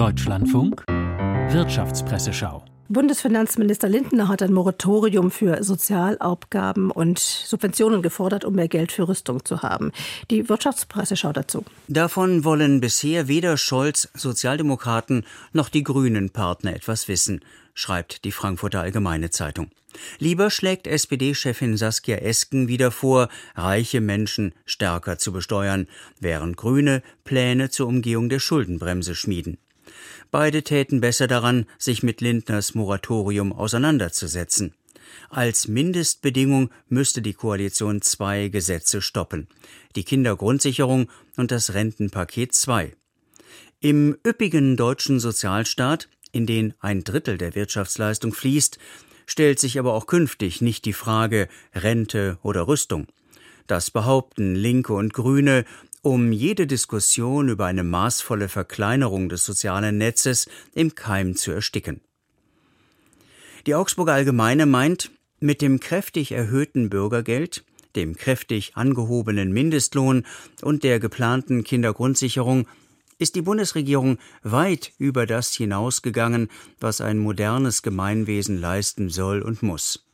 Deutschlandfunk Wirtschaftspresseschau Bundesfinanzminister Lindner hat ein Moratorium für Sozialabgaben und Subventionen gefordert, um mehr Geld für Rüstung zu haben. Die Wirtschaftspresse schaut dazu. Davon wollen bisher weder Scholz, Sozialdemokraten noch die Grünen Partner etwas wissen, schreibt die Frankfurter Allgemeine Zeitung. Lieber schlägt SPD-Chefin Saskia Esken wieder vor, reiche Menschen stärker zu besteuern, während Grüne Pläne zur Umgehung der Schuldenbremse schmieden. Beide täten besser daran, sich mit Lindners Moratorium auseinanderzusetzen. Als Mindestbedingung müsste die Koalition zwei Gesetze stoppen. Die Kindergrundsicherung und das Rentenpaket 2. Im üppigen deutschen Sozialstaat, in den ein Drittel der Wirtschaftsleistung fließt, stellt sich aber auch künftig nicht die Frage Rente oder Rüstung. Das behaupten Linke und Grüne um jede Diskussion über eine maßvolle Verkleinerung des sozialen Netzes im Keim zu ersticken. Die Augsburger Allgemeine meint, mit dem kräftig erhöhten Bürgergeld, dem kräftig angehobenen Mindestlohn und der geplanten Kindergrundsicherung ist die Bundesregierung weit über das hinausgegangen, was ein modernes Gemeinwesen leisten soll und muss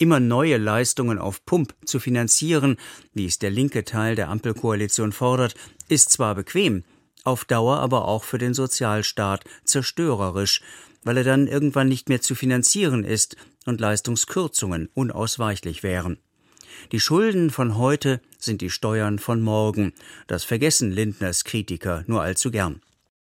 immer neue Leistungen auf Pump zu finanzieren, wie es der linke Teil der Ampelkoalition fordert, ist zwar bequem, auf Dauer aber auch für den Sozialstaat zerstörerisch, weil er dann irgendwann nicht mehr zu finanzieren ist und Leistungskürzungen unausweichlich wären. Die Schulden von heute sind die Steuern von morgen. Das vergessen Lindners Kritiker nur allzu gern.